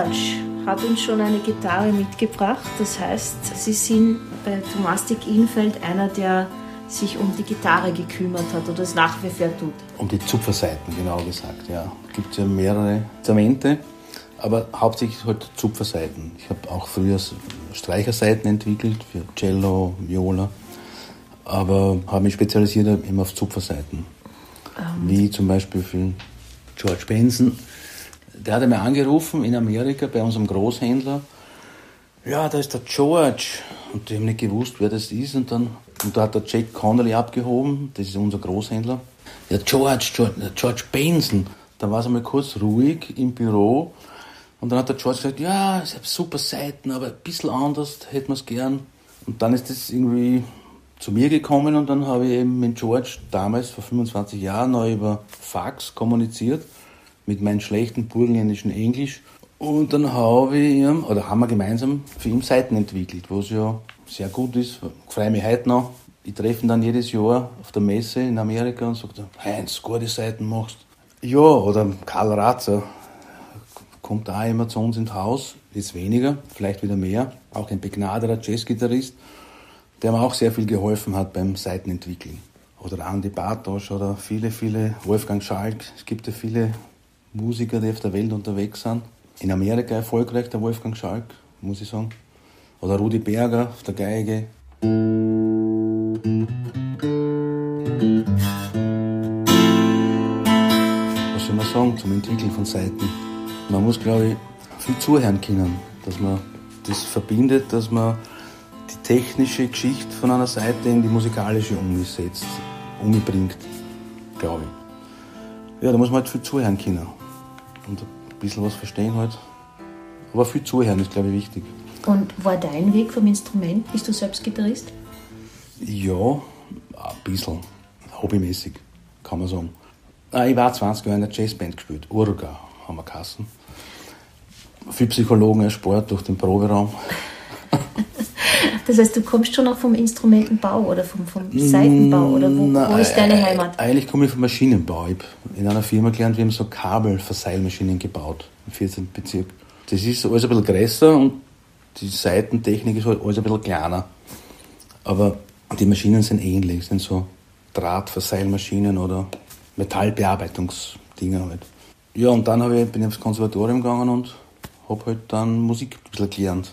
George hat uns schon eine Gitarre mitgebracht. Das heißt, Sie sind bei Thomastik Infeld einer, der sich um die Gitarre gekümmert hat oder es nach wie vor tut. Um die Zupferseiten, genau gesagt, ja. Es gibt ja mehrere Instrumente, aber hauptsächlich halt Zupferseiten. Ich habe auch früher Streicherseiten entwickelt für Cello, Viola, aber habe mich spezialisiert immer auf Zupferseiten. Um. Wie zum Beispiel für George Benson. Der hat mir angerufen in Amerika bei unserem Großhändler. Ja, da ist der George. Und die haben nicht gewusst, wer das ist. Und dann und da hat der Jack Connolly abgehoben, das ist unser Großhändler. Ja, George, George, George Benson. Da war es einmal kurz ruhig im Büro. Und dann hat der George gesagt, ja, ich habe super Seiten, aber ein bisschen anders hätten wir es gern. Und dann ist das irgendwie zu mir gekommen und dann habe ich eben mit George damals vor 25 Jahren noch über Fax kommuniziert mit meinem schlechten burgenländischen Englisch. Und dann habe ich ihm, oder haben wir gemeinsam für ihn Seiten entwickelt, wo es ja sehr gut ist. Ich freue mich heute noch. Ich treffe ihn dann jedes Jahr auf der Messe in Amerika und sage, Heinz, gute Seiten machst. Ja, oder Karl Ratzer kommt auch immer zu uns ins Haus, jetzt weniger, vielleicht wieder mehr. Auch ein begnadeter Jazzgitarrist der mir auch sehr viel geholfen hat beim Seitenentwickeln. Oder Andy Bartosch oder viele, viele, Wolfgang Schalk. Es gibt ja viele Musiker, die auf der Welt unterwegs sind. In Amerika erfolgreich, der Wolfgang Schalk, muss ich sagen. Oder Rudi Berger auf der Geige. Was soll man sagen zum Entwickeln von Seiten? Man muss, glaube ich, viel zuhören können, dass man das verbindet, dass man technische Geschichte von einer Seite in die musikalische umgesetzt, umbringt, glaube ich. Ja, da muss man halt viel zuhören können und ein bisschen was verstehen halt. Aber viel zuhören ist, glaube ich, wichtig. Und war dein Weg vom Instrument? Bist du selbst Gitarrist? Ja, ein bisschen. Hobbymäßig, kann man sagen. Ah, ich war 20 Jahre in der Jazzband gespielt. Urga haben wir Kassen. Viel Psychologen erspart durch den Proberaum. Das heißt, du kommst schon auch vom Instrumentenbau oder vom, vom Seitenbau oder wo, Na, wo ist deine Heimat? Eigentlich komme ich vom Maschinenbau. Ich habe in einer Firma gelernt, wir haben so Kabelverseilmaschinen gebaut im 14. Bezirk. Das ist alles ein bisschen größer und die Seitentechnik ist alles ein bisschen kleiner. Aber die Maschinen sind ähnlich, sind so Drahtverseilmaschinen oder Metallbearbeitungsdinger halt. Ja, und dann ich, bin ich aufs Konservatorium gegangen und habe halt dann Musik ein bisschen gelernt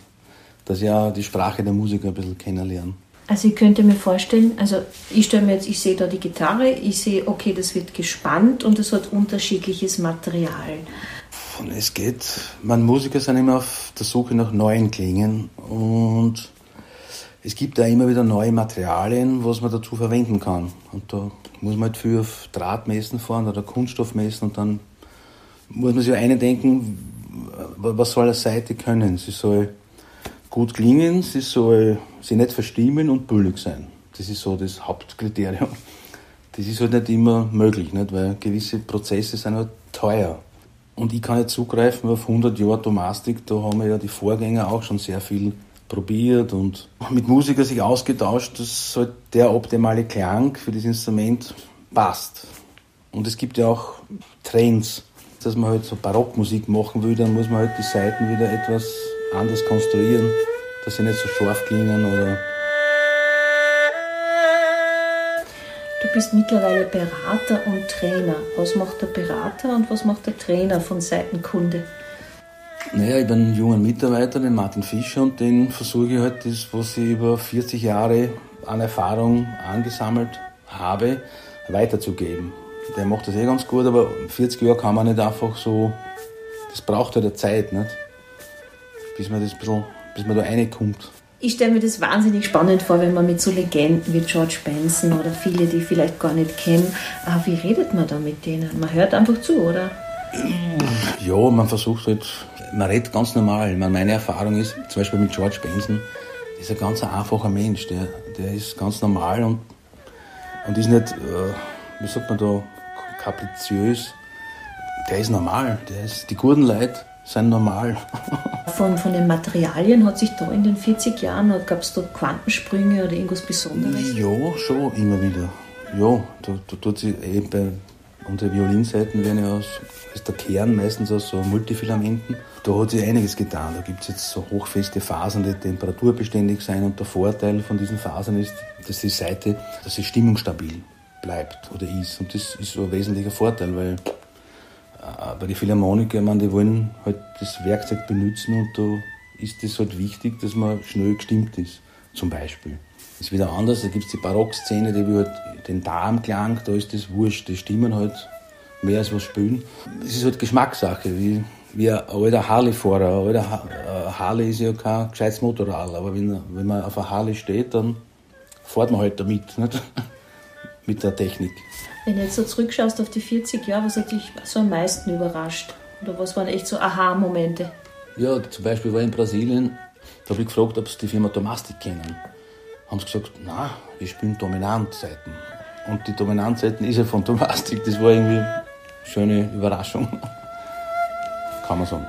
dass ich auch die Sprache der Musiker ein bisschen kennenlernen. Also ich könnte mir vorstellen, also ich stelle mir jetzt, ich sehe da die Gitarre, ich sehe, okay, das wird gespannt und es hat unterschiedliches Material. Und es geht, man Musiker sind immer auf der Suche nach neuen Klängen und es gibt da immer wieder neue Materialien, was man dazu verwenden kann. Und da muss man halt viel auf Drahtmessen fahren oder Kunststoffmessen und dann muss man sich einen denken, was soll eine Seite können? Sie soll gut klingen, sie soll sie nicht verstimmen und billig sein. Das ist so das Hauptkriterium. Das ist halt nicht immer möglich, nicht? weil gewisse Prozesse sind halt teuer. Und ich kann nicht zugreifen auf 100 Jahre Domastik, da haben wir ja die Vorgänger auch schon sehr viel probiert und mit Musikern sich ausgetauscht, dass halt der optimale Klang für das Instrument passt. Und es gibt ja auch Trends, dass man halt so Barockmusik machen will, dann muss man halt die Seiten wieder etwas anders konstruieren, dass sie nicht so scharf klingen oder. Du bist mittlerweile Berater und Trainer. Was macht der Berater und was macht der Trainer von Seiten Kunde? Naja, ich bin ein junger Mitarbeiter, den Martin Fischer, und den versuche ich halt das, was ich über 40 Jahre an Erfahrung angesammelt habe, weiterzugeben. Der macht das eh ganz gut, aber 40 Jahre kann man nicht einfach so, das braucht halt eine Zeit, nicht? Bis man das ein bisschen, bis man da reinkommt. Ich stelle mir das wahnsinnig spannend vor, wenn man mit so Legenden wie George Benson oder viele, die ich vielleicht gar nicht kennen, aber wie redet man da mit denen? Man hört einfach zu, oder? Ja, man versucht halt, man redet ganz normal. Meine Erfahrung ist, zum Beispiel mit George Benson, ist ein ganz einfacher Mensch, der, der ist ganz normal und, und ist nicht, äh, wie sagt man da, kapriziös. Der ist normal, der ist, die guten Leute sind normal. von, von den Materialien hat sich da in den 40 Jahren, gab es da Quantensprünge oder irgendwas Besonderes? Ja, schon immer wieder. Ja, da, da tut sich eben bei Unsere Violinseiten werden ja aus, ist der Kern meistens aus so Multifilamenten. Da hat sich einiges getan. Da gibt es jetzt so hochfeste Fasern, die temperaturbeständig sein. Und der Vorteil von diesen Fasern ist, dass die Seite, dass sie stimmungsstabil bleibt oder ist. Und das ist so ein wesentlicher Vorteil, weil bei den Philharmonikern, meine, die wollen halt das Werkzeug benutzen und da ist es halt wichtig, dass man schnell gestimmt ist, zum Beispiel. Das ist wieder anders, da gibt es die Barock-Szene, die will halt den Darmklang, da ist das wurscht, die stimmen halt mehr als was spielen. Es ist halt Geschmackssache, wie, wie ein alter Harley-Fahrer. Ein alter äh, Harley ist ja kein gescheites Motorrad, aber wenn, wenn man auf einer Harley steht, dann fährt man halt damit, nicht? Mit der Technik. Wenn du jetzt so zurückschaust auf die 40 Jahre, was hat dich so am meisten überrascht? Oder was waren echt so Aha-Momente? Ja, zum Beispiel war ich in Brasilien, da habe ich gefragt, ob sie die Firma Tomastik kennen. Haben sie gesagt, na, wir spielen Dominantseiten. Und die Dominantseiten ist ja von Tomastik, das war irgendwie eine schöne Überraschung, kann man sagen.